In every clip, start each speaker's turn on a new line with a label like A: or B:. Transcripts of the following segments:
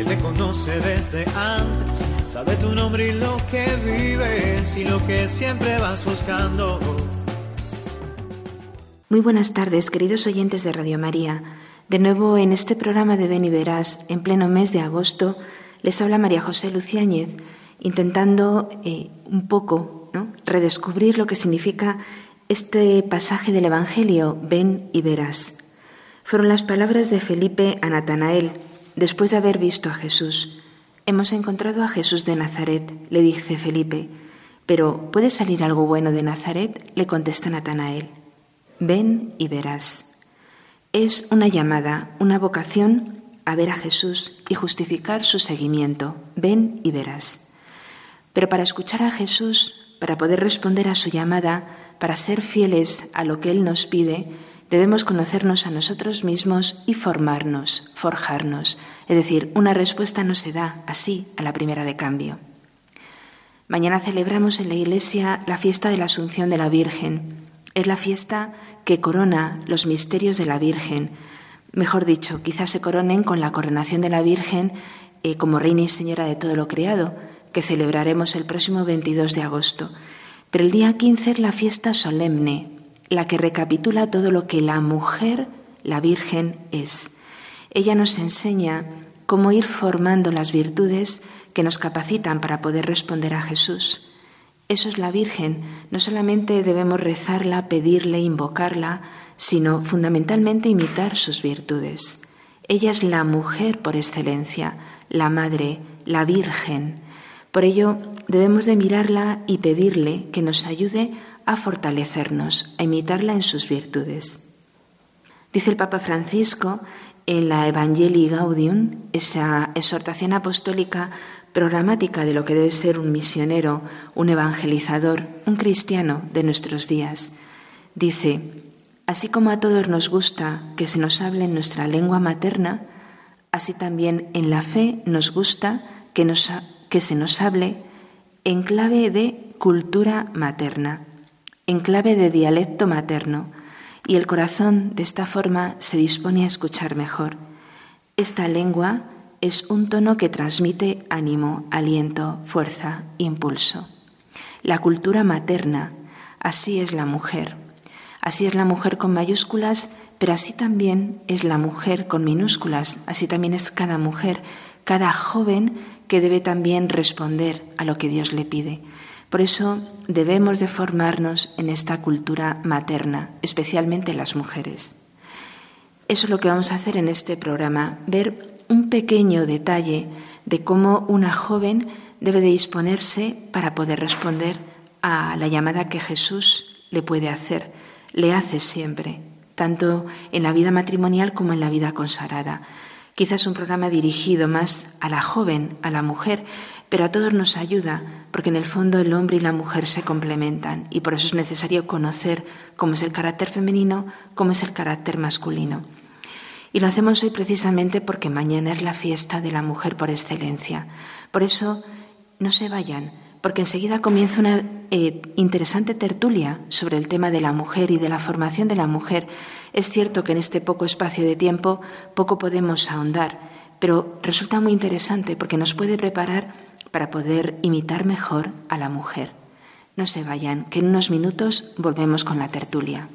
A: Él te conoce desde antes, sabe tu nombre y lo que vives y lo que siempre vas buscando.
B: Muy buenas tardes, queridos oyentes de Radio María. De nuevo en este programa de Ven y Verás, en pleno mes de agosto, les habla María José Luciáñez, intentando eh, un poco redescubrir lo que significa este pasaje del Evangelio, Ven y Verás. Fueron las palabras de Felipe a Natanael, después de haber visto a Jesús. Hemos encontrado a Jesús de Nazaret, le dice Felipe. Pero ¿puede salir algo bueno de Nazaret? le contesta Natanael. Ven y verás es una llamada, una vocación a ver a Jesús y justificar su seguimiento. Ven y verás. Pero para escuchar a Jesús, para poder responder a su llamada, para ser fieles a lo que Él nos pide, debemos conocernos a nosotros mismos y formarnos, forjarnos. Es decir, una respuesta no se da así a la primera de cambio. Mañana celebramos en la iglesia la fiesta de la Asunción de la Virgen. Es la fiesta que corona los misterios de la Virgen. Mejor dicho, quizás se coronen con la coronación de la Virgen eh, como Reina y Señora de todo lo creado, que celebraremos el próximo 22 de agosto. Pero el día 15 es la fiesta solemne, la que recapitula todo lo que la mujer, la Virgen, es. Ella nos enseña cómo ir formando las virtudes que nos capacitan para poder responder a Jesús. Eso es la Virgen. No solamente debemos rezarla, pedirle, invocarla, sino fundamentalmente imitar sus virtudes. Ella es la mujer por excelencia, la madre, la Virgen. Por ello debemos de mirarla y pedirle que nos ayude a fortalecernos, a imitarla en sus virtudes. Dice el Papa Francisco en la Evangelii Gaudium, esa exhortación apostólica programática de lo que debe ser un misionero, un evangelizador, un cristiano de nuestros días. Dice, así como a todos nos gusta que se nos hable en nuestra lengua materna, así también en la fe nos gusta que, nos, que se nos hable en clave de cultura materna, en clave de dialecto materno, y el corazón de esta forma se dispone a escuchar mejor. Esta lengua es un tono que transmite ánimo, aliento, fuerza, impulso. La cultura materna, así es la mujer. Así es la mujer con mayúsculas, pero así también es la mujer con minúsculas, así también es cada mujer, cada joven que debe también responder a lo que Dios le pide. Por eso debemos de formarnos en esta cultura materna, especialmente las mujeres. Eso es lo que vamos a hacer en este programa, ver un pequeño detalle de cómo una joven debe de disponerse para poder responder a la llamada que Jesús le puede hacer, le hace siempre, tanto en la vida matrimonial como en la vida consagrada. Quizás un programa dirigido más a la joven, a la mujer, pero a todos nos ayuda, porque en el fondo el hombre y la mujer se complementan y por eso es necesario conocer cómo es el carácter femenino, cómo es el carácter masculino. Y lo hacemos hoy precisamente porque mañana es la fiesta de la mujer por excelencia. Por eso, no se vayan, porque enseguida comienza una eh, interesante tertulia sobre el tema de la mujer y de la formación de la mujer. Es cierto que en este poco espacio de tiempo poco podemos ahondar, pero resulta muy interesante porque nos puede preparar para poder imitar mejor a la mujer. No se vayan, que en unos minutos volvemos con la tertulia.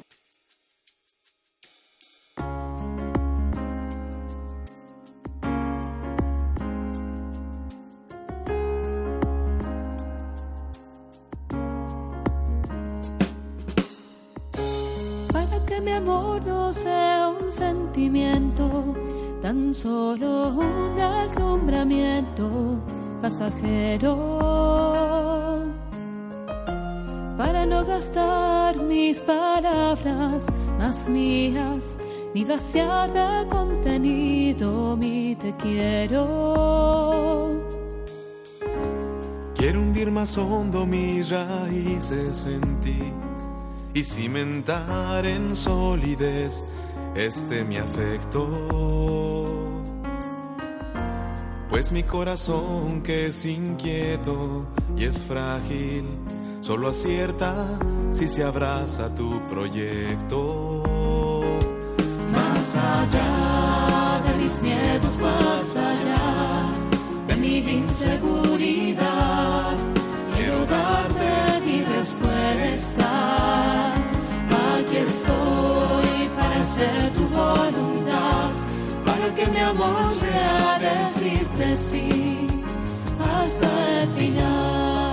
C: tan solo un deslumbramiento pasajero. Para no gastar mis palabras más mías, ni vaciar de contenido mi te quiero
D: Quiero hundir más hondo mis raíces en ti y cimentar en solidez este mi afecto. Pues mi corazón que es inquieto y es frágil, solo acierta si se abraza tu proyecto.
C: Más allá de mis miedos, más allá de mi inseguridad, quiero darte mi respuesta. Aquí estoy para para que mi amor sea decirte sí hasta el final.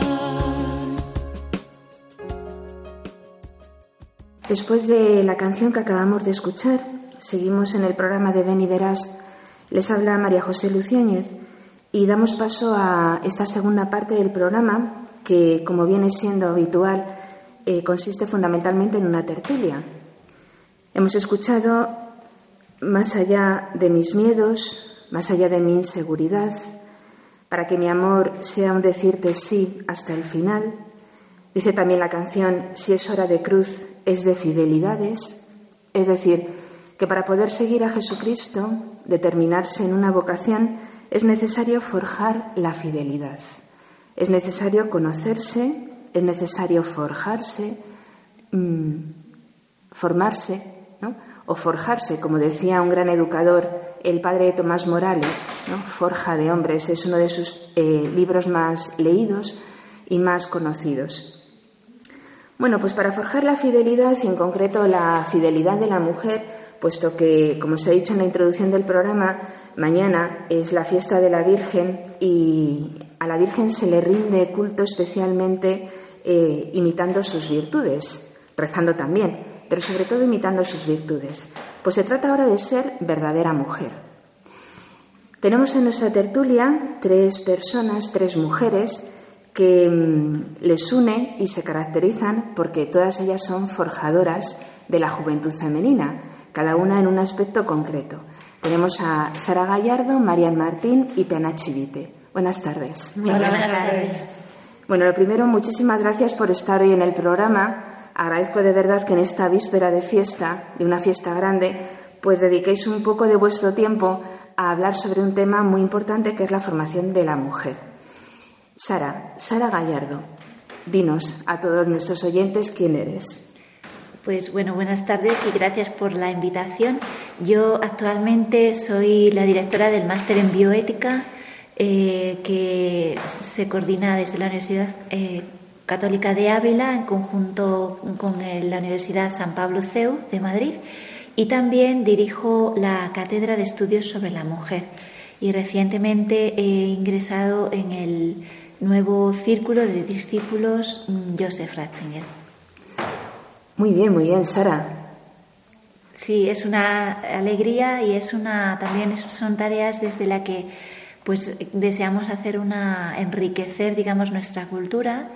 B: Después de la canción que acabamos de escuchar, seguimos en el programa de Ven y Verás. Les habla María José Luciáñez y damos paso a esta segunda parte del programa que, como viene siendo habitual, eh, consiste fundamentalmente en una tertulia. Hemos escuchado más allá de mis miedos, más allá de mi inseguridad, para que mi amor sea un decirte sí hasta el final. Dice también la canción, si es hora de cruz, es de fidelidades, es decir, que para poder seguir a Jesucristo, determinarse en una vocación, es necesario forjar la fidelidad. Es necesario conocerse, es necesario forjarse, mmm, formarse, ¿no? O forjarse, como decía un gran educador, el padre Tomás Morales. Forja de Hombres, es uno de sus eh, libros más leídos y más conocidos. Bueno, pues para forjar la fidelidad y en concreto la fidelidad de la mujer, puesto que, como se ha dicho en la introducción del programa, mañana es la fiesta de la Virgen y a la Virgen se le rinde culto especialmente eh, imitando sus virtudes, rezando también, pero sobre todo imitando sus virtudes. Pues se trata ahora de ser verdadera mujer. Tenemos en nuestra tertulia tres personas, tres mujeres, que mm, les une y se caracterizan porque todas ellas son forjadoras de la juventud femenina, cada una en un aspecto concreto. Tenemos a Sara Gallardo, Marian Martín y Pena Chivite. Buenas tardes.
E: Muy buenas, buenas tardes.
B: Bueno, lo primero, muchísimas gracias por estar hoy en el programa. Agradezco de verdad que en esta víspera de fiesta, de una fiesta grande, pues dediquéis un poco de vuestro tiempo a hablar sobre un tema muy importante que es la formación de la mujer. Sara, Sara Gallardo, dinos a todos nuestros oyentes quién eres.
E: Pues bueno, buenas tardes y gracias por la invitación. Yo actualmente soy la directora del máster en bioética eh, que se coordina desde la Universidad eh, Católica de Ávila en conjunto con la Universidad San Pablo CEU de Madrid y también dirijo la Cátedra de Estudios sobre la Mujer y recientemente he ingresado en el nuevo círculo de discípulos mm, Joseph Ratzinger.
B: Muy bien, muy bien, Sara.
E: Sí, es una alegría y es una también son tareas desde la que pues deseamos hacer una enriquecer, digamos, nuestra cultura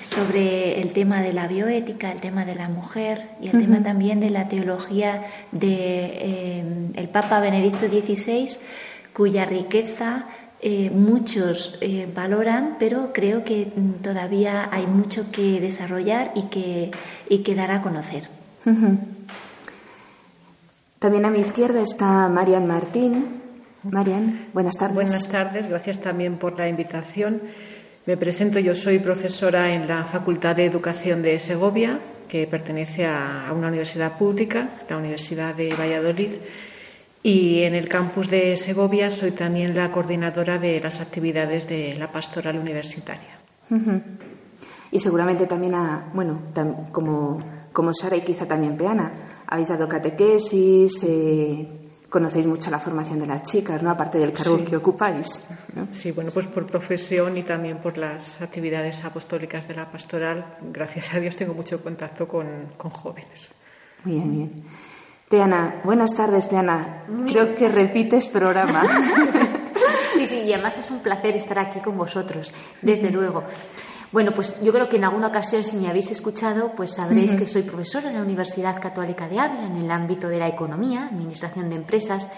E: sobre el tema de la bioética, el tema de la mujer y el tema también de la teología de eh, el Papa Benedicto XVI, cuya riqueza eh, muchos eh, valoran, pero creo que mm, todavía hay mucho que desarrollar y que, y que dar a conocer.
B: También a mi izquierda está Marian Martín. Marian, buenas tardes.
F: Buenas tardes, gracias también por la invitación. Me presento, yo soy profesora en la Facultad de Educación de Segovia, que pertenece a una universidad pública, la Universidad de Valladolid y en el campus de Segovia soy también la coordinadora de las actividades de la pastoral universitaria.
B: Y seguramente también, a, bueno, como, como Sara y quizá también Peana, habéis dado catequesis, eh, conocéis mucho la formación de las chicas, ¿no? Aparte del cargo que ocupáis.
F: Sí, bueno, pues por profesión y también por las actividades apostólicas de la pastoral, gracias a Dios tengo mucho contacto con, con jóvenes.
B: Muy bien, bien. Peana, buenas tardes, Peana. Creo que repites programa.
G: sí, sí, y además es un placer estar aquí con vosotros, desde luego. Bueno, pues yo creo que en alguna ocasión, si me habéis escuchado, pues sabréis que soy profesora en la Universidad Católica de Ávila en el ámbito de la economía, administración de empresas,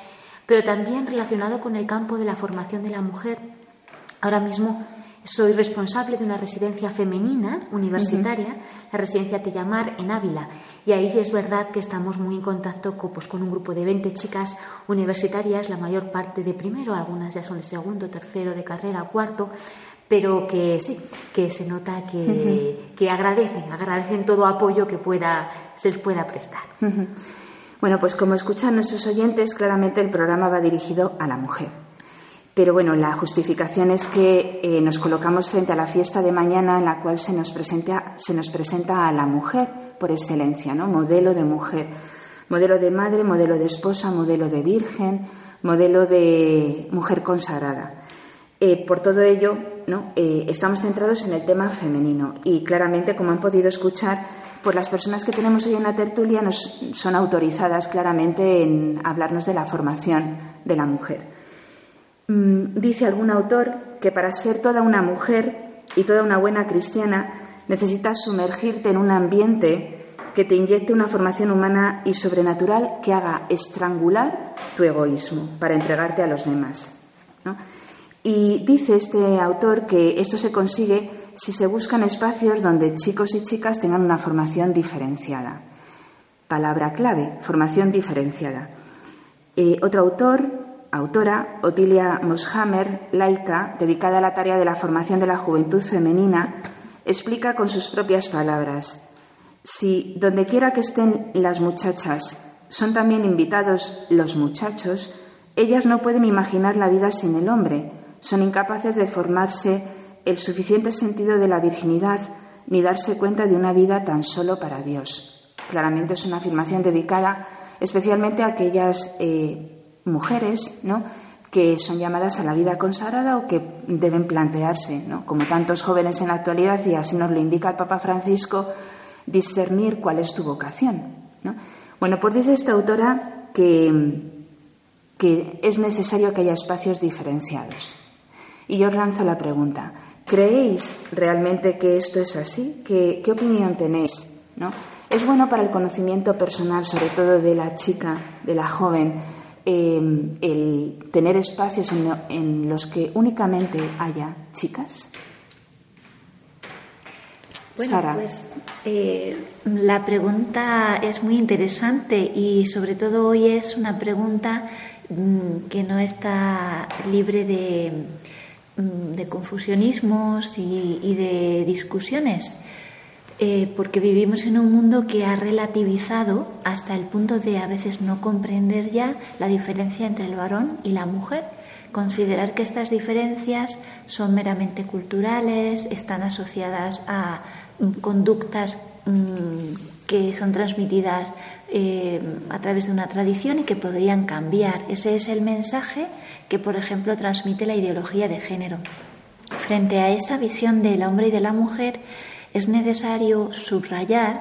G: pero también relacionado con el campo de la formación de la mujer. Ahora mismo Soy responsable de una residencia femenina universitaria, la residencia Tellamar en Ávila. Y ahí es verdad que estamos muy en contacto con, pues, con un grupo de 20 chicas universitarias, la mayor parte de primero, algunas ya son de segundo, tercero, de carrera, cuarto, pero que sí, que se nota que, que agradecen, agradecen todo apoyo que pueda, se les pueda prestar.
B: Bueno, pues como escuchan nuestros oyentes, claramente el programa va dirigido a la mujer. Pero bueno, la justificación es que eh, nos colocamos frente a la fiesta de mañana en la cual se nos, presenta, se nos presenta a la mujer por excelencia, ¿no? Modelo de mujer, modelo de madre, modelo de esposa, modelo de virgen, modelo de mujer consagrada. Eh, por todo ello, ¿no? Eh, estamos centrados en el tema femenino y claramente, como han podido escuchar, pues las personas que tenemos hoy en la tertulia nos, son autorizadas claramente en hablarnos de la formación de la mujer. Mm, dice algún autor que para ser toda una mujer y toda una buena cristiana necesitas sumergirte en un ambiente que te inyecte una formación humana y sobrenatural que haga estrangular tu egoísmo para entregarte a los demás. Y dice este autor que esto se consigue si se buscan espacios donde chicos y chicas tengan una formación diferenciada. Palabra clave, formación diferenciada. Eh, otro autor autora, Otilia Moshammer, laica, dedicada a la tarea de la formación de la juventud femenina, explica con sus propias palabras, si donde quiera que estén las muchachas son también invitados los muchachos, ellas no pueden imaginar la vida sin el hombre, son incapaces de formarse el suficiente sentido de la virginidad ni darse cuenta de una vida tan solo para Dios. Claramente es una afirmación dedicada especialmente a aquellas eh, mujeres ¿no? que son llamadas a la vida consagrada o que deben plantearse, ¿no? como tantos jóvenes en la actualidad, y así nos lo indica el Papa Francisco, discernir cuál es tu vocación. ¿no? Bueno, pues dice esta autora que, que es necesario que haya espacios diferenciados. Y yo lanzo la pregunta, ¿creéis realmente que esto es así? ¿Qué, qué opinión tenéis? ¿no? ¿Es bueno para el conocimiento personal, sobre todo de la chica, de la joven, Em, el tener espacios en, los que únicamente haya chicas?
E: Bueno, Sara. pues eh, la pregunta es muy interesante y sobre todo hoy es una pregunta mm, que no está libre de, mm, confusionismos y de discusiones. Eh, porque vivimos en un mundo que ha relativizado hasta el punto de a veces no comprender ya la diferencia entre el varón y la mujer, considerar que estas diferencias son meramente culturales, están asociadas a mm, conductas mm, que son transmitidas eh, a través de una tradición y que podrían cambiar. Ese es el mensaje que, por ejemplo, transmite la ideología de género. Frente a esa visión del hombre y de la mujer, es necesario subrayar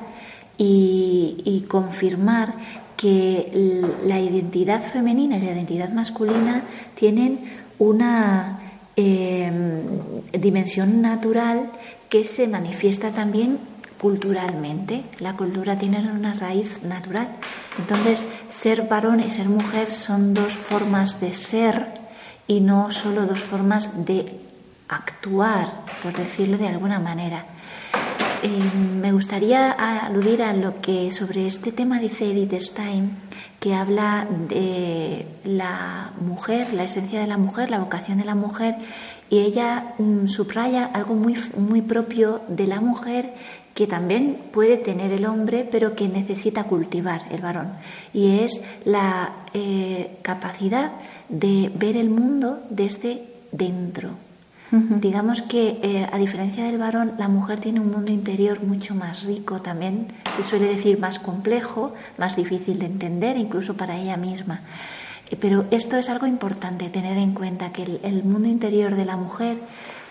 E: y, confirmar que la identidad femenina y la identidad masculina tienen una em, dimensión natural que se manifiesta también culturalmente. La cultura tiene una raíz natural. Entonces, ser varón y ser mujer son dos formas de ser y no solo dos formas de actuar, por decirlo de alguna manera. Eh, me gustaría aludir a lo que sobre este tema dice Edith Stein, que habla de la mujer, la esencia de la mujer, la vocación de la mujer, y ella mm, subraya algo muy, muy propio de la mujer que también puede tener el hombre, pero que necesita cultivar el varón, y es la eh, capacidad de ver el mundo desde dentro, Digamos que, eh, a diferencia del varón, la mujer tiene un mundo interior mucho más rico también, se suele decir más complejo, más difícil de entender, incluso para ella misma. Eh, pero esto es algo importante, tener en cuenta que el, mundo interior de la mujer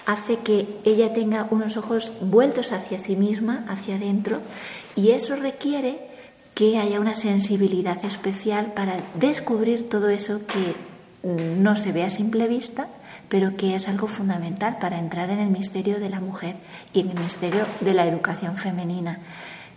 E: hace que ella tenga unos ojos vueltos hacia sí misma, hacia adentro, y eso requiere que haya una sensibilidad especial para descubrir todo eso que mm, no se ve a simple vista, pero que es algo fundamental para entrar en el misterio de la mujer y en el misterio de la educación femenina.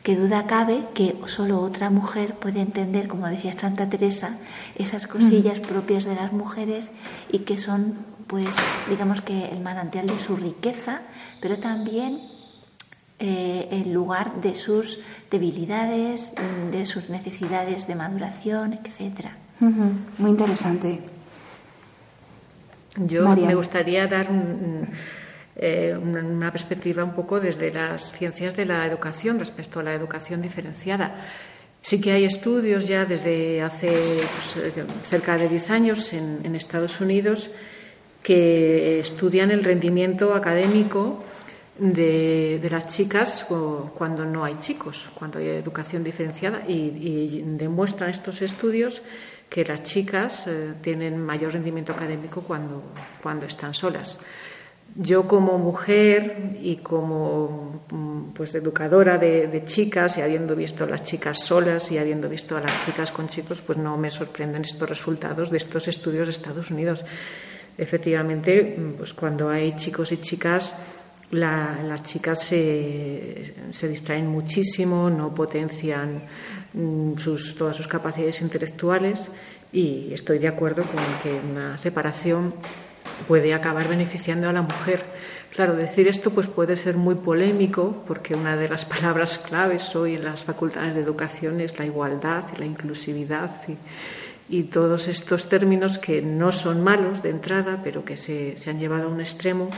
E: Que duda cabe que solo otra mujer puede entender, como decía Santa Teresa, esas cosillas propias de las mujeres y que son pues digamos que el manantial de su riqueza, pero también eh, el lugar de sus debilidades, de sus necesidades de maduración, etcétera.
B: Muy interesante.
F: Yo me gustaría dar eh, una perspectiva un poco desde las ciencias de la educación respecto a la educación diferenciada. Sí que hay estudios ya desde hace pues, eh, cerca de 10 años en, Estados Unidos que estudian el rendimiento académico de, las chicas cuando no hay chicos, cuando hay educación diferenciada y, demuestran estos estudios que las chicas eh, tienen mayor rendimiento académico cuando, cuando están solas. Yo como mujer y como mm, pues educadora de, chicas y habiendo visto a las chicas solas y habiendo visto a las chicas con chicos, pues no me sorprenden estos resultados de estos estudios de Estados Unidos. Efectivamente, mm, pues cuando hay chicos y chicas, las chicas se, se, distraen muchísimo, no potencian mm, sus, todas sus capacidades intelectuales y estoy de acuerdo con que una separación puede acabar beneficiando a la mujer. Claro, decir esto pues puede ser muy polémico porque una de las palabras claves hoy en las facultades de educación es la igualdad y la inclusividad y todos estos términos que no son malos de entrada, pero que se, se, han llevado a un extremo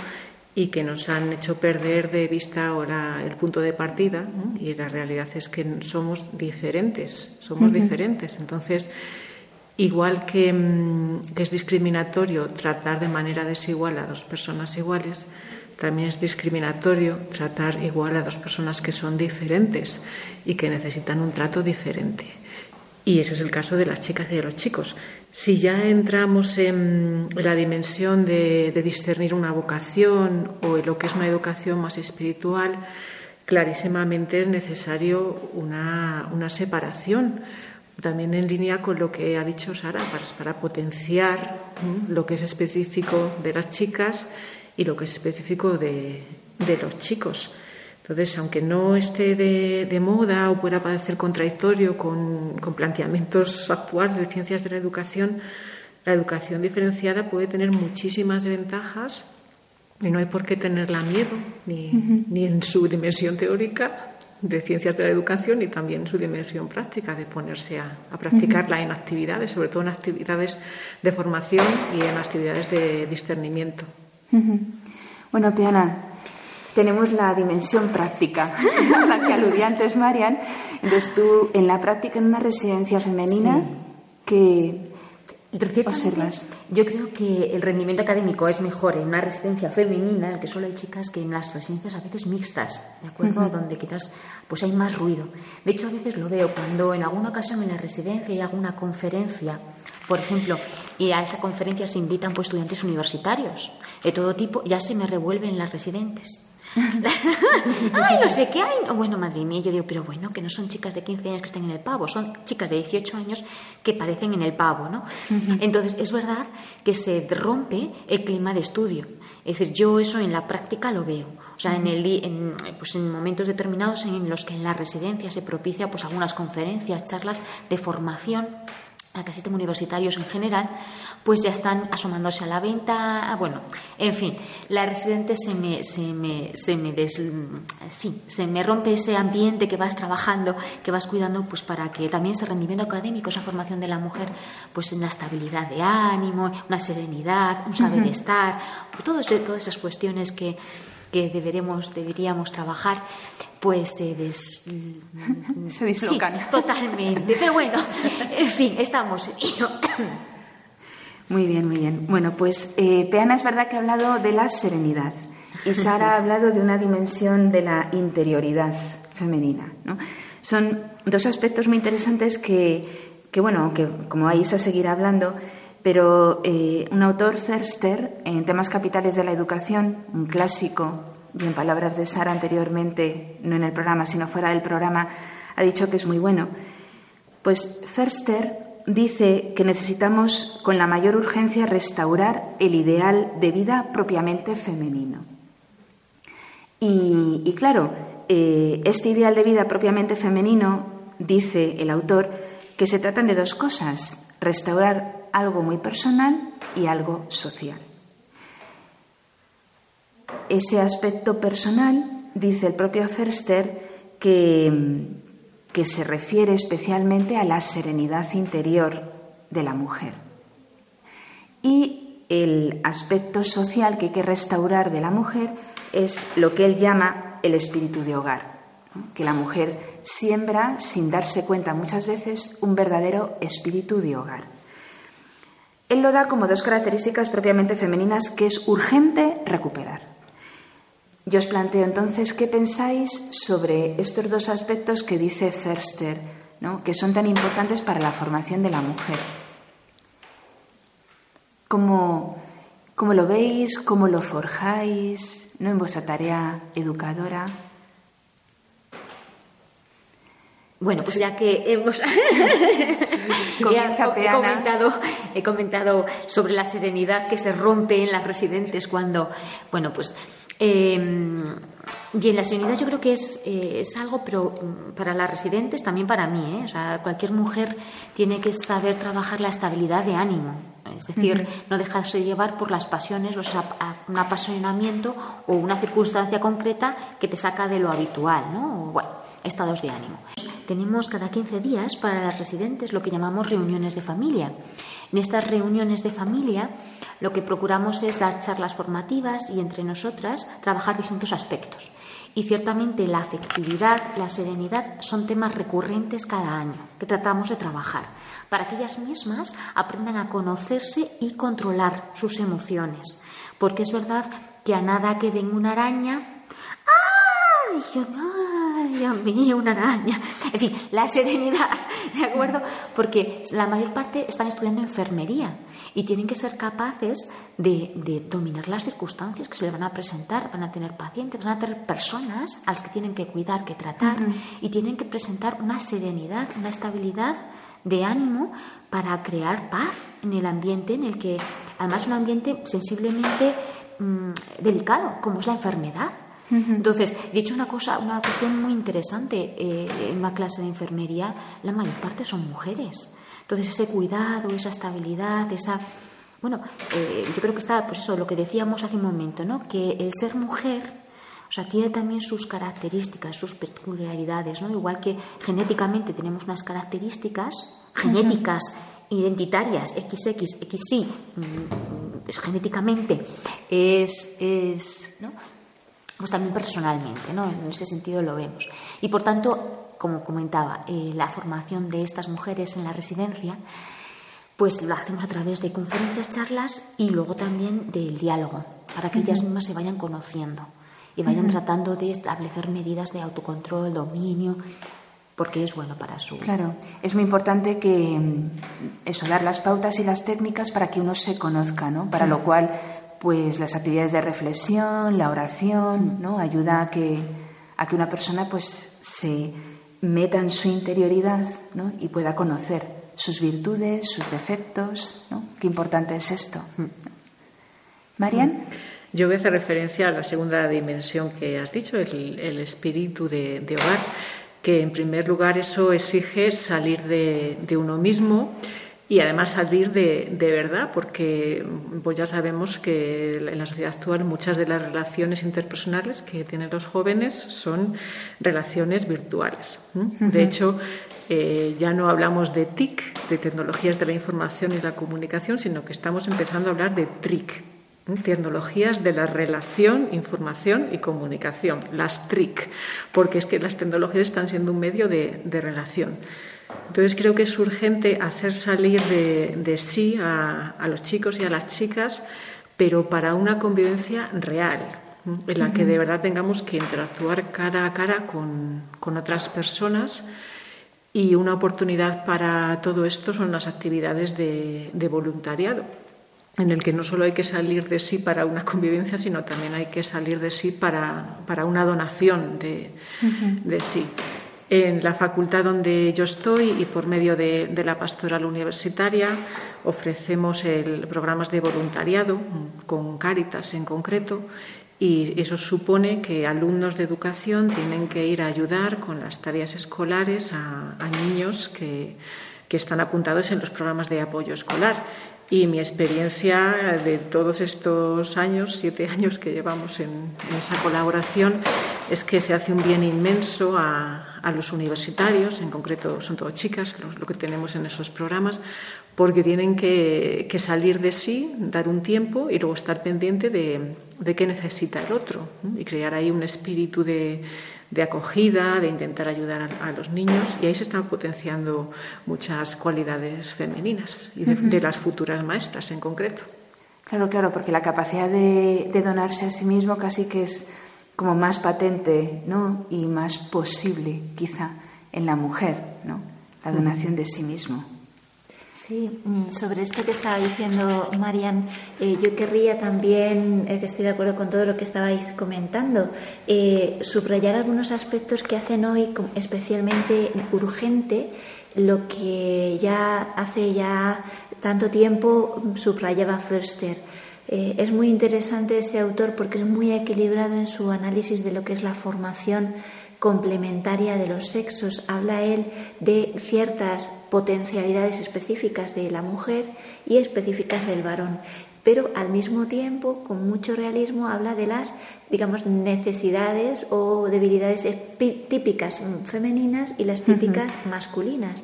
F: y que nos han hecho perder de vista ahora el punto de partida y la realidad es que somos diferentes, somos diferentes. Entonces, Igual mm, que, es discriminatorio tratar de manera desigual a dos personas iguales, también es discriminatorio tratar igual a dos personas que son diferentes y que necesitan un trato diferente. Y ese es el caso de las chicas y de los chicos. Si ya entramos en la dimensión de, discernir una vocación o en lo que es una educación más espiritual, clarísimamente es necesario una, una separación también en línea con lo que ha dicho Sara, para, potenciar lo que es específico de las chicas y lo que es específico de, los chicos. Entonces, aunque no esté de, moda o pueda parecer contradictorio con, planteamientos actuales de ciencias de la educación, la educación diferenciada puede tener muchísimas ventajas y no hay por qué tenerla miedo, ni, ni en su dimensión teórica, de ciencias de la educación y también su dimensión práctica, de ponerse a, practicarla en actividades, sobre todo en actividades de formación y en actividades de discernimiento.
B: Bueno, Piana, tenemos la dimensión práctica, a la que aludía antes Marian. Entonces tú, en la práctica en una residencia femenina, que observas?
G: Yo creo que el rendimiento académico es mejor en una residencia femenina, en la que solo hay chicas, que en las residencias a veces mixtas, ¿de acuerdo? Donde quizás pues hay más ruido. De hecho, a veces lo veo cuando en alguna ocasión en la residencia hay alguna conferencia, por ejemplo, y a esa conferencia se invitan pues estudiantes universitarios de todo tipo, ya se me revuelven las residentes. Ay, no sé qué hay. Bueno, madre mía, yo digo, pero bueno, que no son chicas de 15 años que estén en el pavo, son chicas de 18 años que parecen en el pavo, ¿no? Entonces, es verdad que se rompe el clima de estudio. Es decir, yo eso en la práctica lo veo. O sea, en, el, en, pues en momentos determinados en los que en la residencia se propicia pues algunas conferencias, charlas de formación a que asisten universitarios en general, pues ya están asomándose a la venta. Ah, bueno, en fin, la residente se me, se me, se me, en fin, se me rompe ese ambiente que vas trabajando, que vas cuidando, pues para que también ese rendimiento académico, esa formación de la mujer, pues en la estabilidad de ánimo, una serenidad, un saber estar, todas esas cuestiones que, que deberemos, deberíamos trabajar, pues se, des...
B: se dislocan.
G: Sí, totalmente. Pero bueno, en fin, estamos.
B: Muy bien, muy bien. Bueno, pues eh, Peana es verdad que ha hablado de la serenidad y Sara ha hablado de una dimensión de la interioridad femenina. ¿no? Son dos aspectos muy interesantes que, que bueno, que como vais a seguir hablando, pero eh, un autor, Ferster, en temas capitales de la educación, un clásico, y en palabras de Sara anteriormente, no en el programa, sino fuera del programa, ha dicho que es muy bueno. Pues Ferster dice que necesitamos con la mayor urgencia restaurar el ideal de vida propiamente femenino. Y, claro, eh, este ideal de vida propiamente femenino, dice el autor, que se tratan de dos cosas, restaurar algo muy personal y algo social. ese aspecto personal, dice el propio Ferster que, que se refiere especialmente a la serenidad interior de la mujer. Y el aspecto social que hay que restaurar de la mujer es lo que él llama el espíritu de hogar, que la mujer siembra, sin darse cuenta muchas veces, un verdadero espíritu de hogar. Él lo da como dos características propiamente femeninas que es urgente recuperar. Yo os planteo entonces qué pensáis sobre estos dos aspectos que dice Ferster, que son tan importantes para la formación de la mujer. ¿Cómo, cómo lo veis? ¿Cómo lo forjáis ¿no? en vuestra tarea educadora?
G: Bueno, pues ya que hemos comentado, he comentado sobre la serenidad que se rompe en las residentes cuando, bueno, pues em, bien, la serenidad yo creo que es, eh, es algo, pero mm, para las residentes, también para mí, ¿eh? o sea, cualquier mujer tiene que saber trabajar la estabilidad de ánimo. Es decir, no dejarse llevar por las pasiones, o sea, un apasionamiento o una circunstancia concreta que te saca de lo habitual, ¿no? bueno, estados de ánimo. Tenemos cada 15 días para las residentes lo que llamamos reuniones de familia. En estas reuniones de familia lo que procuramos es dar charlas formativas y entre nosotras trabajar distintos aspectos. Y ciertamente la afectividad, la serenidad son temas recurrentes cada año que tratamos de trabajar para que ellas mismas aprendan a conocerse y controlar sus emociones. Porque es verdad que a nada que venga una araña, ¡ay! Yo no, Dios mío, una araña. En fin, la serenidad, ¿de acuerdo? Porque la mayor parte están estudiando enfermería y tienen que ser capaces de, dominar las circunstancias que se les van a presentar. Van a tener pacientes, van a tener personas a las que tienen que cuidar, que tratar y tienen que presentar una serenidad, una estabilidad de ánimo para crear paz en el ambiente en el que, además, un ambiente sensiblemente mm, delicado, como es la enfermedad. Entonces, de hecho, una cosa, una cuestión muy interesante eh, en una clase de enfermería, la mayor parte son mujeres. Entonces, ese cuidado, esa estabilidad, esa bueno, eh, yo creo que está, pues eso, lo que decíamos hace un momento, ¿no? Que el ser mujer, o sea, tiene también sus características, sus peculiaridades, ¿no? Igual que genéticamente tenemos unas características genéticas identitarias, XX, XY, mm, pues genéticamente es, es ¿no? pues también personalmente, ¿no? En ese sentido lo vemos. Y por tanto, como comentaba, eh, la formación de estas mujeres en la residencia, pues lo hacemos a través de conferencias, charlas y luego también del diálogo, para que ellas mismas se vayan conociendo y vayan tratando de establecer medidas de autocontrol, dominio, porque es bueno para su.
B: Claro, es muy importante que mm, eso, dar las pautas y las técnicas para que uno se conozca, ¿no? Para lo cual pues las actividades de reflexión, la oración, ¿no? ayuda a que, a que una persona pues se meta en su interioridad ¿no? y pueda conocer sus virtudes, sus defectos. ¿no? Qué importante es esto. Marian.
F: Yo voy a hacer referencia a la segunda dimensión que has dicho, el, espíritu de, hogar, que en primer lugar eso exige salir de, de uno mismo y además salir de, de, verdad, porque pues ya sabemos que en la sociedad actual muchas de las relaciones interpersonales que tienen los jóvenes son relaciones virtuales. De hecho, eh, ya no hablamos de TIC, de tecnologías de la información y la comunicación, sino que estamos empezando a hablar de TRIC, tecnologías de la relación, información y comunicación, las TRIC, porque es que las tecnologías están siendo un medio de, de relación. Entonces creo que es urgente hacer salir de, sí a, los chicos y a las chicas, pero para una convivencia real, en la que de verdad tengamos que interactuar cara a cara con, otras personas. Y una oportunidad para todo esto son las actividades de, voluntariado, en el que no solo hay que salir de sí para una convivencia, sino también hay que salir de sí para, una donación de, de sí en la facultad donde yo estoy y por medio de, la pastoral universitaria ofrecemos el, programas de voluntariado con Cáritas en concreto y eso supone que alumnos de educación tienen que ir a ayudar con las tareas escolares a, niños que, que están apuntados en los programas de apoyo escolar. Y mi experiencia de todos estos años, siete años que llevamos en, esa colaboración, es que se hace un bien inmenso a, los universitarios, en concreto son todas chicas lo que tenemos en esos programas, porque tienen que, salir de sí, dar un tiempo y luego estar pendiente de, de qué necesita el otro y crear ahí un espíritu de, de acogida, de intentar ayudar a, los niños y ahí se están potenciando muchas cualidades femeninas y de, las futuras maestras en concreto.
B: Claro, claro, porque la capacidad de, donarse a sí mismo casi que es como más patente ¿no? y más posible quizá en la mujer, ¿no? la donación de sí mismo.
E: Sí, mm, sobre esto que estaba diciendo Marian, eh, yo querría también, eh, que estoy de acuerdo con todo lo que estabais comentando, eh, subrayar algunos aspectos que hacen hoy especialmente urgente lo que ya hace ya tanto tiempo subrayaba Förster. Es muy interesante este autor porque es muy equilibrado en su análisis de lo que es la formación complementaria de los sexos. Habla él de ciertas potencialidades específicas de la mujer y específicas del varón, pero al mismo tiempo, con mucho realismo, habla de las, digamos, necesidades o debilidades típicas femeninas y las típicas masculinas.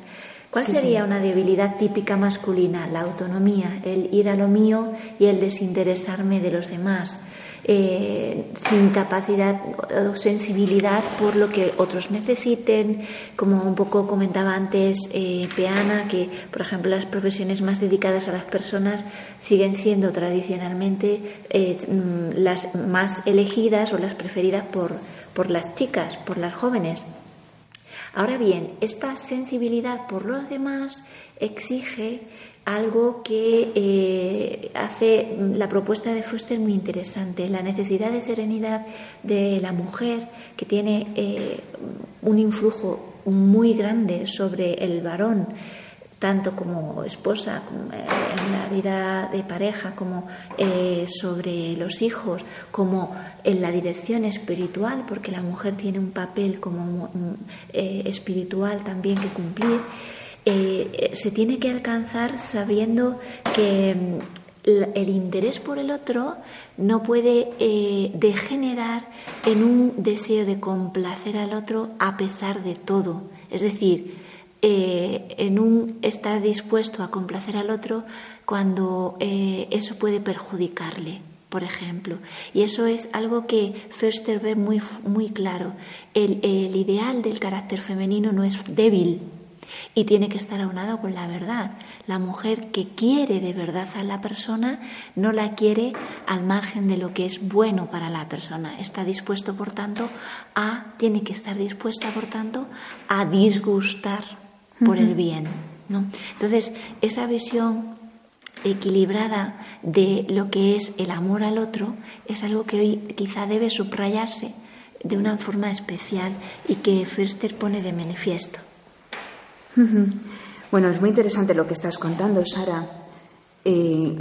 E: ¿Cuál sería una debilidad típica masculina? La autonomía, el ir a lo mío y el desinteresarme de los demás. Eh, sin capacidad o sensibilidad por lo que otros necesiten, como un poco comentaba antes eh, Peana, que por ejemplo las profesiones más dedicadas a las personas siguen siendo tradicionalmente eh, mm, las más elegidas o las preferidas por, por las chicas, por las jóvenes. Ahora bien, esta sensibilidad por los demás exige algo que eh, hace la propuesta de Foster muy interesante, la necesidad de serenidad de la mujer que tiene eh, un influjo muy grande sobre el varón, tanto como esposa eh, en la vida de pareja, como sobre los hijos, como en la dirección espiritual, porque la mujer tiene un papel como espiritual también que cumplir. Eh, se tiene que alcanzar sabiendo que mm, el interés por el otro no puede eh, degenerar en un deseo de complacer al otro a pesar de todo. Es decir, eh, en un está dispuesto a complacer al otro cuando eso puede perjudicarle, por ejemplo. Y eso es algo que Förster ve muy, muy claro. el ideal del carácter femenino no es débil, y tiene que estar aunado con la verdad. La mujer que quiere de verdad a la persona no la quiere al margen de lo que es bueno para la persona. Está dispuesto, por tanto, a, tiene que estar dispuesta, por tanto, a disgustar por el bien. ¿no? Entonces, esa visión equilibrada de lo que es el amor al otro es algo que hoy quizá debe subrayarse de una forma especial y que Förster pone de manifiesto.
B: Bueno, es muy interesante lo que estás contando, Sara. Eh,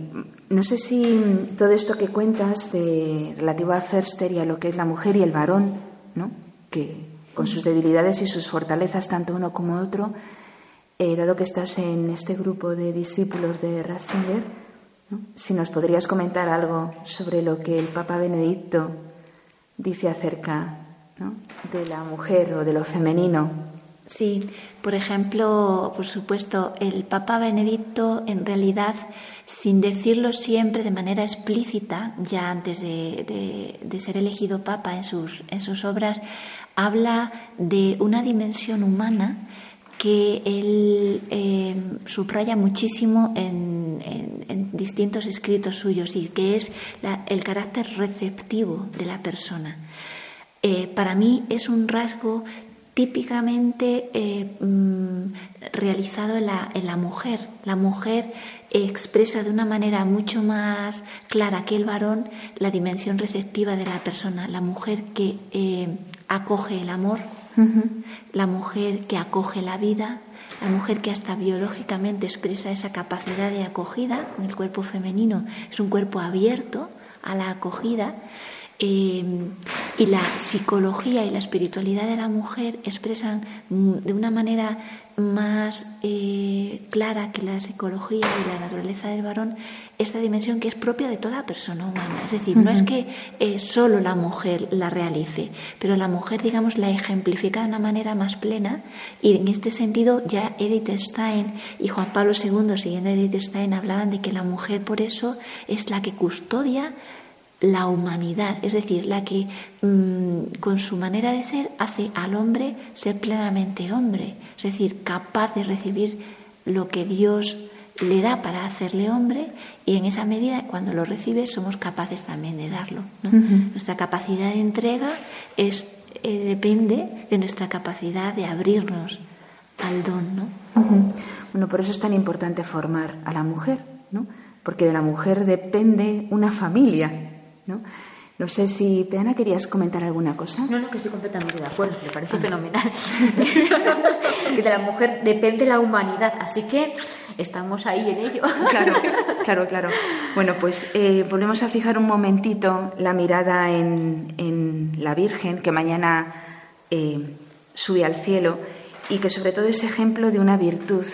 B: no sé si todo esto que cuentas de relativo a Förster y a lo que es la mujer y el varón, ¿no? que con sus debilidades y sus fortalezas, tanto uno como otro, eh, dado que estás en este grupo de discípulos de Ratzinger, si nos podrías comentar algo sobre lo que el Papa Benedicto dice acerca de la mujer o de lo femenino.
E: Sí, por ejemplo, por supuesto, el Papa Benedicto en realidad, sin decirlo siempre de manera explícita, ya antes de, ser elegido Papa en sus, en sus obras, habla de una dimensión humana que él eh, subraya muchísimo en, distintos escritos suyos y que es el carácter receptivo de la persona. Eh, para mí es un rasgo típicamente eh, mm, realizado en la, mujer. La mujer expresa de una manera mucho más clara que el varón la dimensión receptiva de la persona. La mujer que eh, acoge el amor, la mujer que acoge la vida, la mujer que hasta biológicamente expresa esa capacidad de acogida el cuerpo femenino. Es un cuerpo abierto a la acogida. Eh, y la psicología y la espiritualidad de la mujer expresan mm, de una manera más eh, clara que la psicología y la naturaleza del varón esta dimensión que es propia de toda persona humana. Es decir, no es que eh, solo la mujer la realice, pero la mujer, digamos, la ejemplifica de una manera más plena y en este sentido ya Edith Stein y Juan Pablo II, siguiendo a Edith Stein, hablaban de que la mujer por eso es la que custodia la humanidad, es decir, la que mm, con su manera de ser hace al hombre ser plenamente hombre, es decir, capaz de recibir lo que Dios le da para hacerle hombre y en esa medida cuando lo recibe somos capaces también de darlo. Nuestra capacidad de entrega es, eh, depende de nuestra capacidad de abrirnos al don. ¿no?
B: Bueno, por eso es tan importante formar a la mujer, ¿no? porque de la mujer depende una familia. ¿No? No sé si, Peana, querías comentar alguna cosa.
G: No, no, que estoy completamente de acuerdo, me parece ah. fenomenal. que de la mujer depende la humanidad, así que estamos ahí en ello.
B: claro, claro, claro. Bueno, pues eh, volvemos a fijar un momentito la mirada en, la Virgen, que mañana eh, sube al cielo, y que sobre todo es ejemplo de una virtud,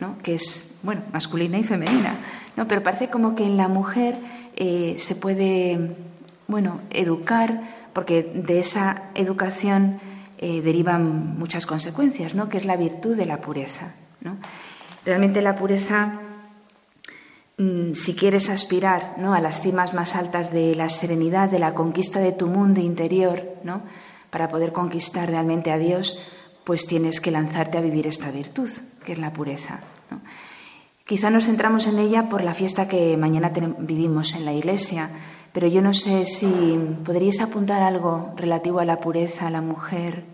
B: ¿no? que es, bueno, masculina y femenina, ¿no? pero parece como que en la mujer eh, se puede, bueno, educar, porque de esa educación eh, derivan muchas consecuencias, ¿no? Que es la virtud de la pureza, ¿no? Realmente la pureza, mm, si quieres aspirar ¿no? a las cimas más altas de la serenidad, de la conquista de tu mundo interior, ¿no? para poder conquistar realmente a Dios, pues tienes que lanzarte a vivir esta virtud, que es la pureza. Quizá nos centramos en ella por la fiesta que mañana vivimos en la iglesia, pero yo no sé si podríais apuntar algo relativo a la pureza, a la mujer.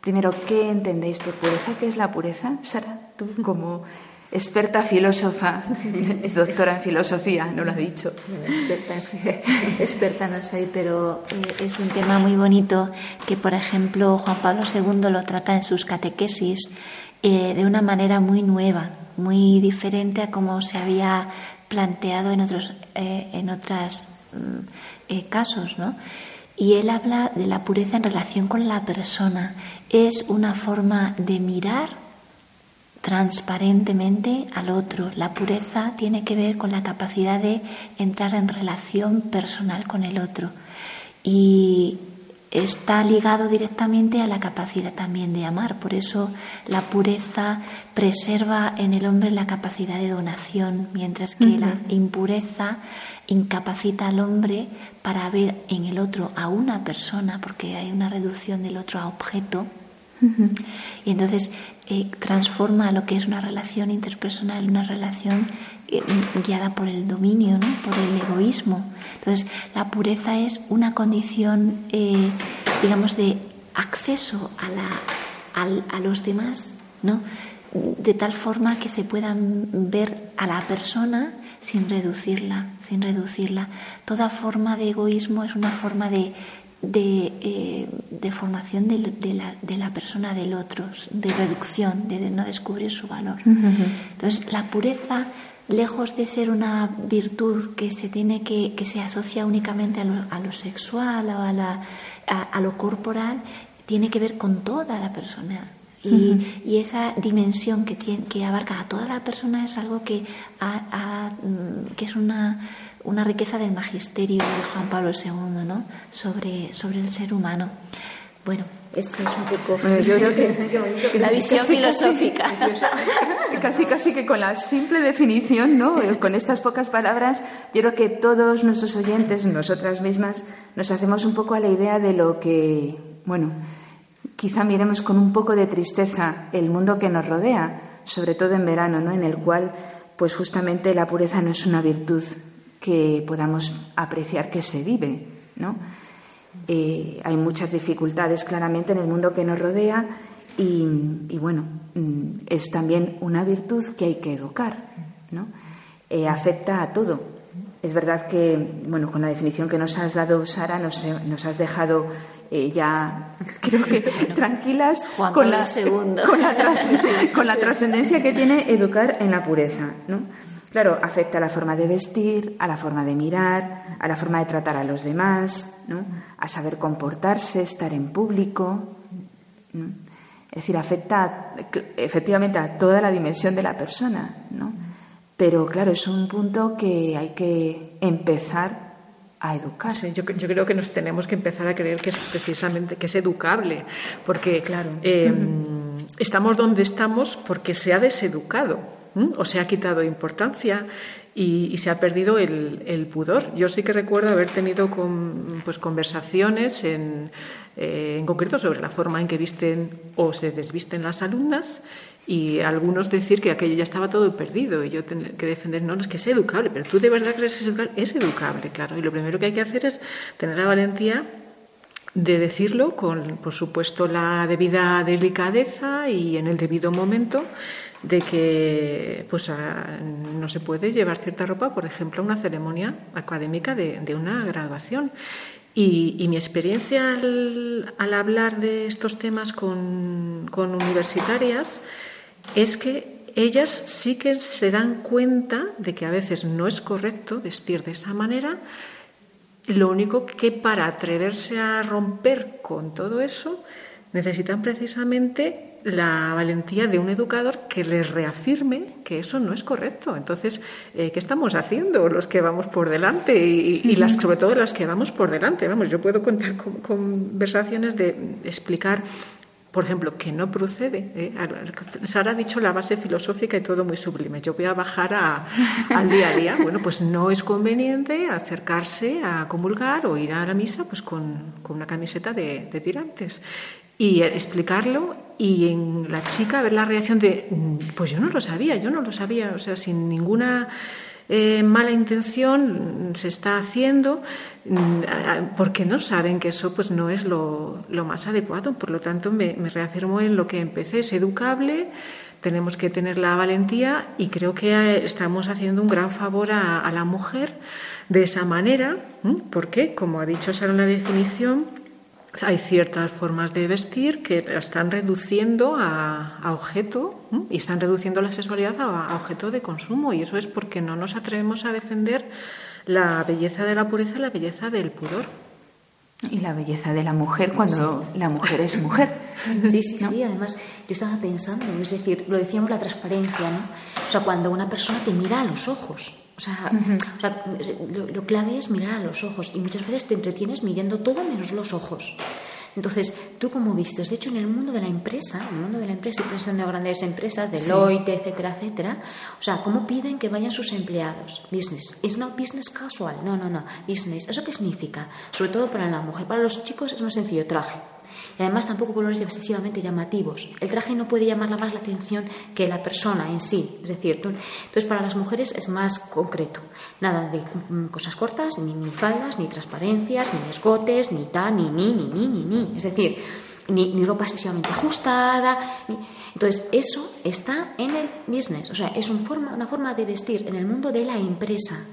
B: Primero, ¿qué entendéis por pureza? ¿Qué es la pureza? Sara, tú como experta filósofa, es doctora en filosofía, no lo ha dicho.
E: experta, no soy, pero eh, es un tema muy bonito que, por ejemplo, Juan Pablo II lo trata en sus catequesis eh, de una manera muy nueva muy diferente a como se había planteado en otros eh, en otros mm, eh, casos, ¿no? Y él habla de la pureza en relación con la persona. Es una forma de mirar transparentemente al otro. La pureza tiene que ver con la capacidad de entrar en relación personal con el otro. Y está ligado directamente a la capacidad también de amar. Por eso la pureza preserva en el hombre la capacidad de donación, mientras que la impureza incapacita al hombre para ver en el otro a una persona, porque hay una reducción del otro a objeto. Y entonces eh, transforma lo que es una relación interpersonal en una relación eh, guiada por el dominio, ¿no? por el egoísmo. Entonces, la pureza es una condición, eh, digamos, de acceso a, la, a, los demás, ¿no? de tal forma que se puedan ver a la persona sin reducirla, sin reducirla. Toda forma de egoísmo es una forma de, de, eh, formación de, la, de, la, persona del otro, de reducción, de, no descubrir su valor. Entonces, la pureza lejos de ser una virtud que se tiene que, que se asocia únicamente a lo, sexual o a, la, a, lo corporal, tiene que ver con toda la persona. Y, esa dimensión que, tiene, que abarca a toda la persona es algo que, mm, que es una, una riqueza del magisterio de Juan Pablo II ¿no? sobre, sobre el ser humano. Bueno, esto es un poco.
B: yo creo que
G: la visión filosófica.
B: Casi, casi, que con la simple definición, ¿no? Con estas pocas palabras, yo creo que todos nuestros oyentes, nosotras mismas, nos hacemos un poco a la idea de lo que, bueno, quizá miremos con un poco de tristeza el mundo que nos rodea, sobre todo en verano, ¿no? En el cual, pues justamente la pureza no es una virtud que podamos apreciar que se vive, ¿no? Eh, hay muchas dificultades claramente en el mundo que nos rodea y, bueno, mm, es también una virtud que hay que educar, ¿no? Eh, afecta a todo. Es verdad que, bueno, con la definición que nos has dado, Sara, nos, nos has dejado eh, ya, creo que, tranquilas
E: con la,
B: con la, con la trascendencia que tiene educar en la pureza, ¿no? Claro, afecta a la forma de vestir, a la forma de mirar, a la forma de tratar a los demás, ¿no? a saber comportarse, estar en público. Es decir, afecta efectivamente a toda la dimensión de la persona. ¿no? Pero claro, es un punto que hay que empezar a educar.
F: yo, creo que nos tenemos que empezar a creer que es precisamente que es educable, porque claro, em, estamos donde estamos porque se ha deseducado o se ha quitado importancia y, se ha perdido el, pudor. Yo sí que recuerdo haber tenido pues, conversaciones en, eh, en concreto sobre la forma en que visten o se desvisten las alumnas y algunos decir que aquello ya estaba todo perdido y yo tener que defender, no, es que es educable, pero tú de verdad crees que es educable, es educable, claro. Y lo primero que hay que hacer es tener la valentía de decirlo con, por supuesto, la debida delicadeza y en el debido momento, de que pues, no se puede llevar cierta ropa, por ejemplo, a una ceremonia académica de, una graduación. Y, mi experiencia al, hablar de estos temas con, con universitarias es que ellas sí que se dan cuenta de que a veces no es correcto vestir de esa manera. Lo único que para atreverse a romper con todo eso necesitan precisamente la valentía de un educador que les reafirme que eso no es correcto. Entonces, eh, ¿qué estamos haciendo los que vamos por delante y, las, sobre todo las que vamos por delante? Vamos, yo puedo contar con, conversaciones de explicar por ejemplo, que no procede. ¿eh? Sara ha dicho la base filosófica y todo muy sublime. Yo voy a bajar al día a día. Bueno, pues no es conveniente acercarse a comulgar o ir a la misa pues con, una camiseta de, de tirantes y explicarlo y en la chica ver la reacción de, mm, pues yo no lo sabía, yo no lo sabía, o sea, sin ninguna eh, mala intención se está haciendo mm, porque no saben que eso pues no es lo, más adecuado. Por lo tanto, me, reafirmo en lo que empecé, es educable, tenemos que tener la valentía y creo que eh, estamos haciendo un gran favor a, la mujer de esa manera, porque, como ha dicho Sara en la definición, hay ciertas formas de vestir que están reduciendo a, objeto y están reduciendo la sexualidad a, objeto de consumo y eso es porque no nos atrevemos a defender la belleza de la pureza, la belleza del pudor.
B: Y la belleza de la mujer cuando la mujer es mujer.
G: Sí, sí, sí. Además, yo estaba pensando, es decir, lo decíamos la transparencia, ¿no? O sea, cuando una persona te mira a los ojos, o sea, lo, clave es mirar a los ojos y muchas veces te entretienes mirando todo menos los ojos. Entonces, ¿tú cómo vistes? De hecho, en el mundo de la empresa, en el mundo de la empresa, estoy pensando en grandes empresas, Deloitte, etcétera, etcétera, o sea, ¿cómo piden que vayan sus empleados? Business. It's not business casual. No, no, no. Business. ¿Eso qué significa? Sobre todo para la mujer. Para los chicos es más sencillo, traje además tampoco colores excesivamente llamativos. El traje no puede llamar más la atención que la persona en sí, es decir, entonces para las mujeres es más concreto. Nada de mm, cosas cortas, ni, ni faldas, ni transparencias, ni escotes, ni ta, ni ni, ni, ni, ni, ni. Es decir, ni, ropa excesivamente ajustada. Entonces, eso está en el business, o sea, es un forma, una forma de vestir en el mundo de la empresa.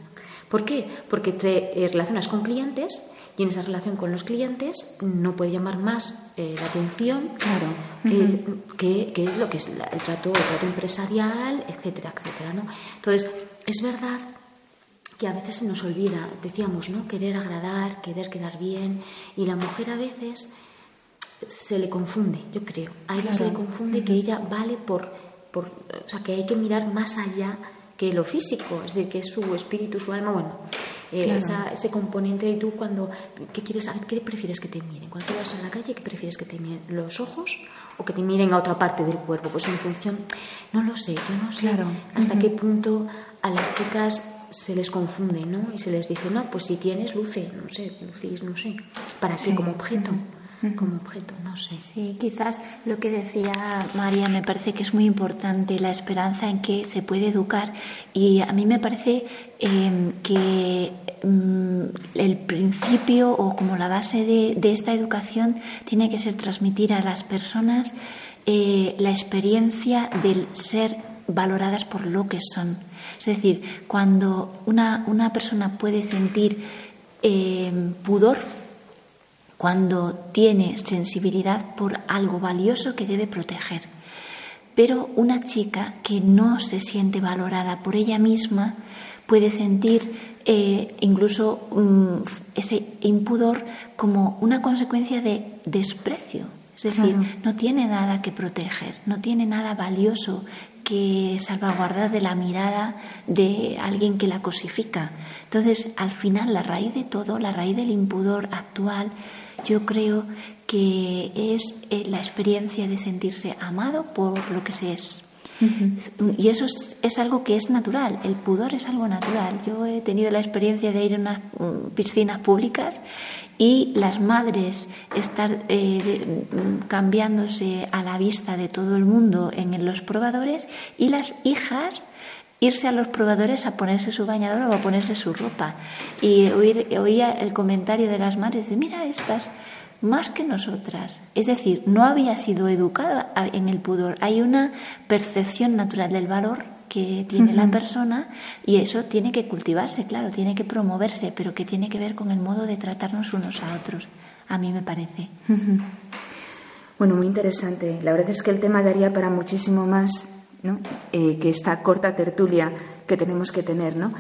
G: ¿Por qué? Porque te eh, relacionas con clientes y en esa relación con los clientes no puede llamar más eh, la atención que, es lo que es el, trato, empresarial, etcétera, etcétera. ¿no? Entonces, es verdad que a veces se nos olvida, decíamos, ¿no? Querer agradar, querer quedar bien, y la mujer a veces se le confunde, yo creo. A ella se le confunde que ella vale por, por, o sea, que hay que mirar más allá que lo físico, es decir, que es su espíritu, su alma, bueno, eh, ese componente de tú cuando, ¿qué quieres? ¿Qué prefieres que te miren? Cuando vas a la calle, ¿qué prefieres que te miren? ¿Los ojos o que te miren a otra parte del cuerpo? Pues en función, no lo sé, yo no sé hasta qué punto a las chicas se les confunde, ¿no? Y se les dice, no, pues si tienes, luce, no sé, lucís, no sé, para qué como objeto como objeto, no sé.
E: Sí, quizás lo que decía María me parece que es muy importante, la esperanza en que se puede educar y a mí me parece em, que mm, el principio o como la base de, esta educación tiene que ser transmitir a las personas eh, la experiencia del ser valoradas por lo que son. Es decir, cuando una, una persona puede sentir em, pudor cuando tiene sensibilidad por algo valioso que debe proteger. Pero una chica que no se siente valorada por ella misma puede sentir eh, incluso mm, ese impudor como una consecuencia de desprecio. Es decir, no tiene nada que proteger, no tiene nada valioso que salvaguardar de la mirada de alguien que la cosifica. Entonces, al final, la raíz de todo, la raíz del impudor actual, yo creo que es eh, la experiencia de sentirse amado por lo que se es. Y eso es, algo que es natural, el pudor es algo natural. Yo he tenido la experiencia de ir a unas mm, piscinas públicas y las madres estar eh, mm, cambiándose a la vista de todo el mundo en los probadores y las hijas irse a los probadores a ponerse su bañador o a ponerse su ropa. Y oír, oía el comentario de las madres de, mira estas, más que nosotras. Es decir, no había sido educada en el pudor. Hay una percepción natural del valor que tiene la persona y eso tiene que cultivarse, claro, tiene que promoverse, pero que tiene que ver con el modo de tratarnos unos a otros, a mí me parece.
B: Bueno, muy interesante. La verdad es que el tema daría para muchísimo más ¿no? Eh, que esta corta tertulia que tenemos que tener, ¿no?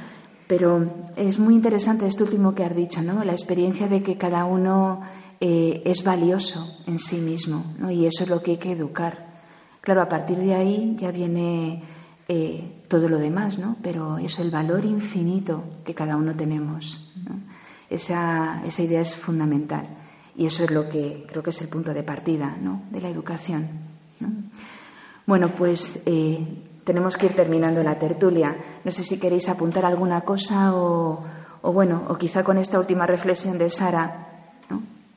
B: Pero es muy interesante esto último que has dicho, ¿no? La experiencia de que cada uno eh, es valioso en sí mismo, ¿no? y eso es lo que hay que educar. Claro, a partir de ahí ya viene eh, todo lo demás, ¿no? pero es el valor infinito que cada uno tenemos. Esa, esa, idea es fundamental y eso es lo que creo que es el punto de partida ¿no? de la educación. Bueno, pues eh, tenemos que ir terminando la tertulia. No sé si queréis apuntar alguna cosa o, o bueno, o quizá con esta última reflexión de Sara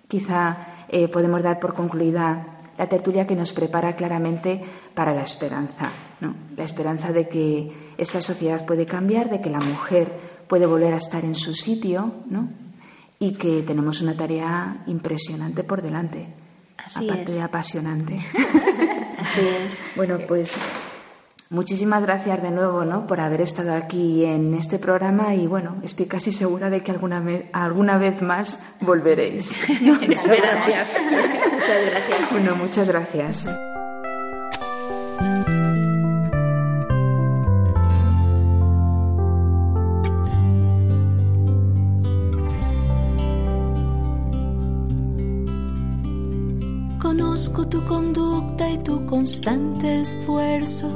B: quizá eh, podemos dar por concluida la tertulia que nos prepara claramente para la esperanza, la esperanza de que esta sociedad puede cambiar, de que la mujer puede volver a estar en su sitio y que tenemos una tarea impresionante por delante, aparte de apasionante.
E: Así es.
B: Bueno, pues Muchísimas gracias de nuevo ¿no? por haber estado aquí en este programa y bueno, estoy casi segura de que alguna, vez, alguna vez más volveréis.
E: muchas gracias. muchas gracias.
B: Bueno, muchas gracias.
C: Conozco tu conducta y tu constante esfuerzo.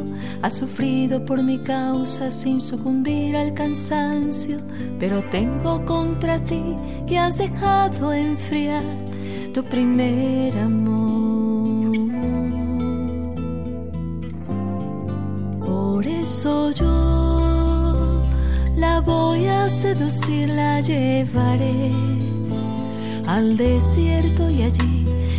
C: Has sufrido por mi causa sin sucumbir al cansancio. Pero tengo contra ti que has dejado enfriar tu primer amor. Por eso yo la voy a seducir, la llevaré al desierto y allí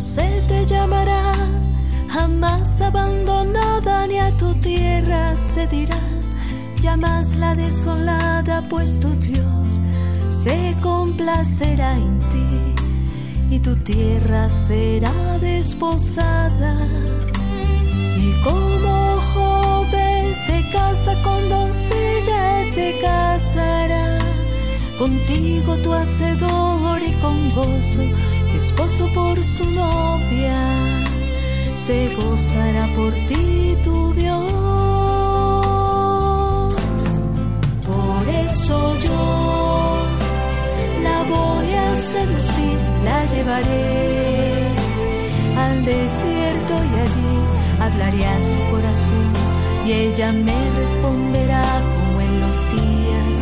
C: Se te llamará, jamás abandonada ni a tu tierra se dirá, llamas la desolada, pues tu Dios se complacerá en ti. Y tu tierra será desposada. Y como joven se casa con doncella, se casará. Contigo tu hacedor y con gozo esposo por su novia, se gozará por ti tu Dios. Por eso yo la voy a seducir, la llevaré al desierto y allí hablaré a su corazón y ella me responderá como en los días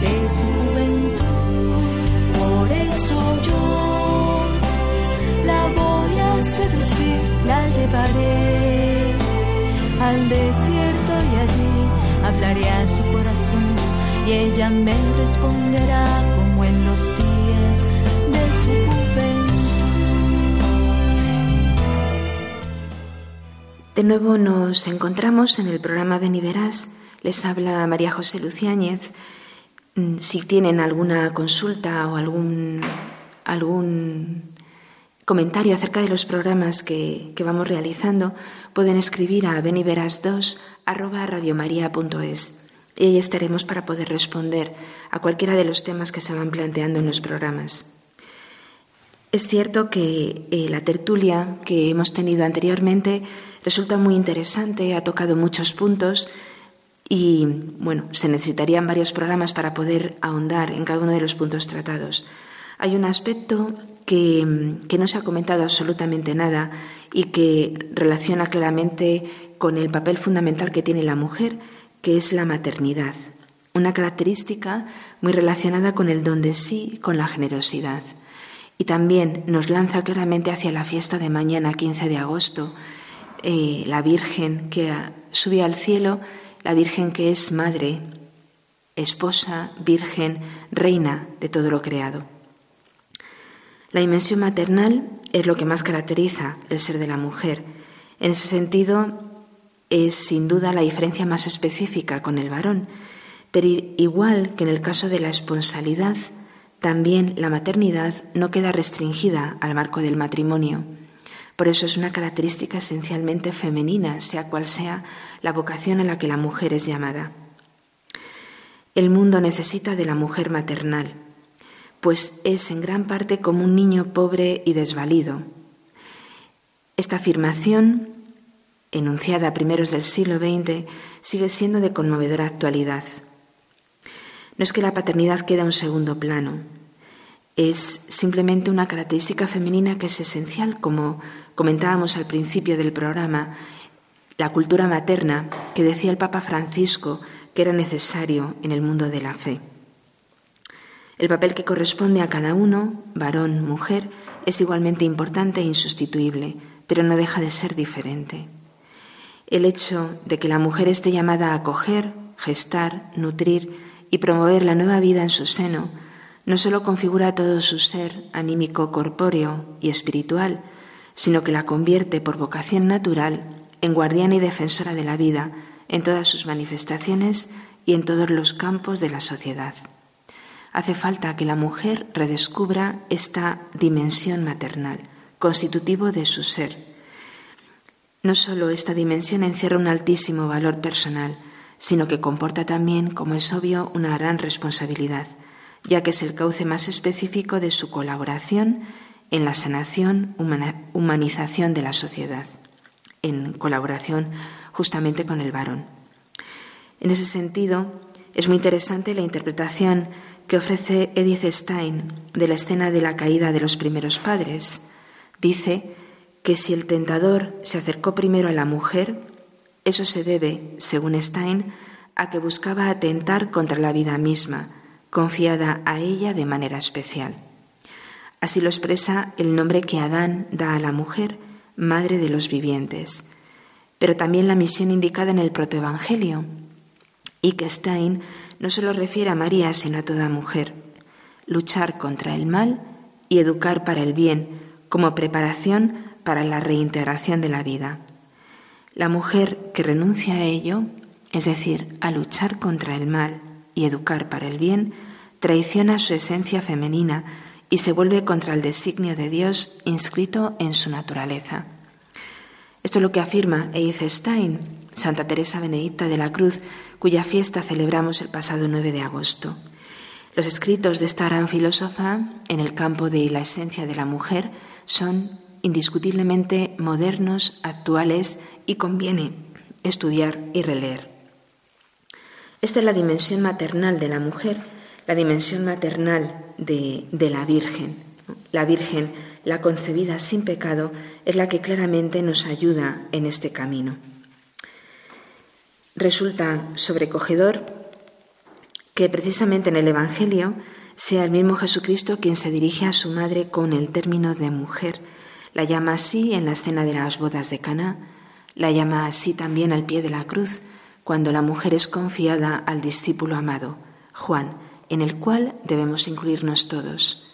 C: de su juventud. Por eso yo seducir, la llevaré al desierto y allí hablaré a su corazón y ella me responderá como en los días de su juventud.
B: De nuevo nos encontramos en el programa Ven Les habla María José Luciáñez. Mm, si tienen alguna consulta o algún, algún comentario acerca de los programas que, vamos realizando, pueden escribir a beniveras2 y ahí estaremos para poder responder a cualquiera de los temas que se van planteando en los programas. Es cierto que eh, la tertulia que hemos tenido anteriormente resulta muy interesante, ha tocado muchos puntos y, bueno, se necesitarían varios programas para poder ahondar en cada uno de los puntos tratados. Hay un aspecto que, que no se ha comentado absolutamente nada y que relaciona claramente con el papel fundamental que tiene la mujer, que es la maternidad, una característica muy relacionada con el don de sí, con la generosidad. Y también nos lanza claramente hacia la fiesta de mañana, 15 de agosto, eh, la Virgen que sube al cielo, la Virgen que es madre, esposa, virgen, reina de todo lo creado. La dimensión maternal es lo que más caracteriza el ser de la mujer. En ese sentido, es sin duda la diferencia más específica con el varón, pero igual que en el caso de la esponsalidad, también la maternidad no queda restringida al marco del matrimonio. Por eso es una característica esencialmente femenina, sea cual sea la vocación a la que la mujer es llamada. El mundo necesita de la mujer maternal, pues es en gran parte como un niño pobre y desvalido. Esta afirmación, enunciada a primeros del siglo XX, sigue siendo de conmovedora actualidad. No es que la paternidad quede a un segundo plano, es simplemente una característica femenina que es esencial, como comentábamos al principio del programa, la cultura materna que decía el Papa Francisco que era necesario en el mundo de la fe. El papel que corresponde a cada uno, varón, mujer, es igualmente importante e insustituible, pero no deja de ser diferente. El hecho de que la mujer esté llamada a acoger, gestar, nutrir, y promover la nueva vida en su seno, no solo configura todo su ser anímico, corpóreo y espiritual, sino que la convierte por vocación natural en guardiana y defensora de la vida en todas sus manifestaciones y en todos los campos de la sociedad. Hace falta que la mujer redescubra esta dimensión maternal, constitutivo de su ser. No solo esta dimensión encierra un altísimo valor personal, sino que comporta también, como es obvio, una gran responsabilidad, ya que es el cauce más específico de su colaboración en la sanación, humanización de la sociedad, en colaboración justamente con el varón. En ese sentido, es muy interesante la interpretación que ofrece Edith Stein de la escena de la caída de los primeros padres. Dice que si el tentador se acercó primero a la mujer, eso se debe, según Stein, a que buscaba atentar contra la vida misma, confiada a ella de manera especial. Así lo expresa el nombre que Adán da a la mujer, madre de los vivientes, pero también la misión indicada en el protoevangelio, y que Stein no solo refiere a María, sino a toda mujer, luchar contra el mal y educar para el bien, como preparación para la reintegración de la vida. La mujer que renuncia a ello, es decir, a luchar contra el mal y educar para el bien, traiciona su esencia femenina y se vuelve contra el designio de Dios inscrito en su naturaleza. Esto es lo que afirma Edith Stein, Santa Teresa Benedicta de la Cruz, cuya fiesta celebramos el pasado 9 de agosto. Los escritos de esta gran filósofa en el campo de la esencia de la mujer son indiscutiblemente modernos, actuales y conviene estudiar y releer. Esta es la dimensión maternal de la mujer, la dimensión maternal de, la Virgen. La Virgen, la concebida sin pecado, es la que claramente nos ayuda en este camino. Resulta sobrecogedor que precisamente en el Evangelio sea el mismo Jesucristo quien se dirige a su madre con el término de mujer, la llama así en la escena de las bodas de Caná, la llama así también al pie de la cruz, cuando la mujer es confiada al discípulo amado, Juan, en el cual debemos incluirnos todos.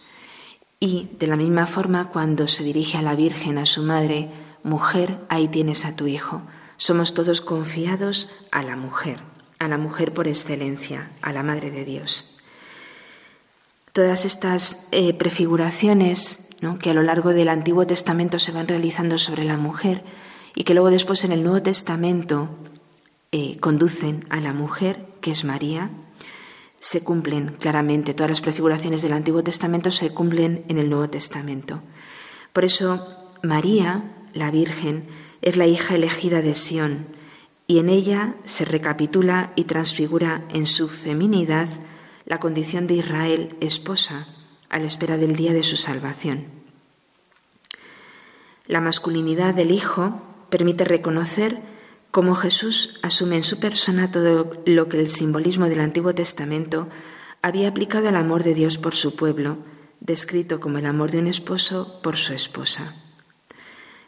B: Y de la misma forma, cuando se dirige a la Virgen, a su madre, mujer, ahí tienes a tu hijo. Somos todos confiados a la mujer, a la mujer por excelencia, a la Madre de Dios. Todas estas eh, prefiguraciones que a lo largo del Antiguo Testamento se van realizando sobre la mujer y que luego después en el Nuevo Testamento eh, conducen a la mujer, que es María, se cumplen claramente. Todas las prefiguraciones del Antiguo Testamento se cumplen en el Nuevo Testamento. Por eso María, la Virgen, es la hija elegida de Sión y en ella se recapitula y transfigura en su feminidad la condición de Israel esposa a la espera del día de su salvación. La masculinidad del Hijo permite reconocer cómo Jesús asume en su persona todo lo que el simbolismo del Antiguo Testamento había aplicado al amor de Dios por su pueblo, descrito como el amor de un esposo por su esposa.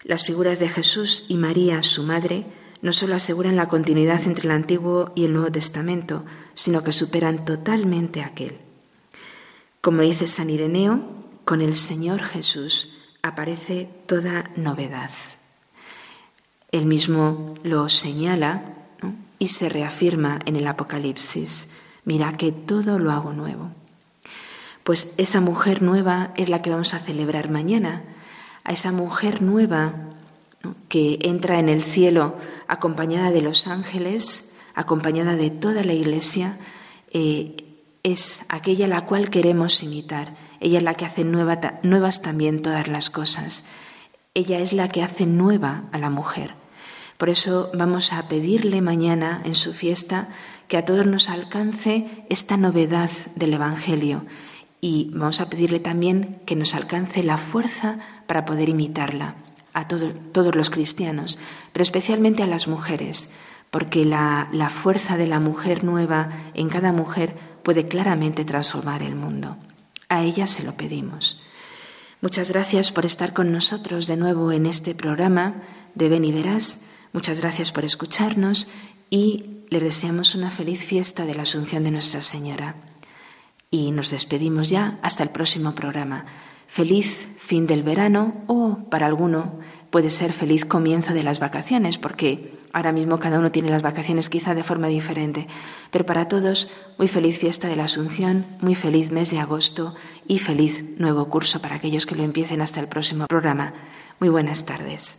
B: Las figuras de Jesús y María, su madre, no solo aseguran la continuidad entre el Antiguo y el Nuevo Testamento, sino que superan totalmente aquel. Como dice San Ireneo, con el Señor Jesús aparece toda novedad. Él mismo lo señala y se reafirma en el Apocalipsis. Mira que todo lo hago nuevo. Pues esa mujer nueva es la que vamos a celebrar mañana. A esa mujer nueva que entra en el cielo acompañada de los ángeles, acompañada de toda la iglesia, eh, es aquella la cual queremos imitar. Ella es la que hace nuevas también todas las cosas. Ella es la que hace nueva a la mujer. Por eso vamos a pedirle mañana en su fiesta que a todos nos alcance esta novedad del Evangelio y vamos a pedirle también que nos alcance la fuerza para poder imitarla a todos los cristianos, pero especialmente a las mujeres, porque la, fuerza de la mujer nueva en cada mujer puede claramente transformar el mundo. A ella se lo pedimos. Muchas gracias por estar con nosotros de nuevo en este programa de Ven y Verás. Muchas gracias por escucharnos y les deseamos una feliz fiesta de la Asunción de Nuestra Señora. Y nos despedimos ya hasta el próximo programa. Feliz fin del verano o, para alguno, puede ser feliz comienzo de las vacaciones, porque ahora mismo cada uno tiene las vacaciones quizá de forma diferente. Pero para todos, muy feliz fiesta de la Asunción, muy feliz mes de agosto y feliz nuevo curso para aquellos que lo empiecen hasta el próximo programa. Muy buenas tardes.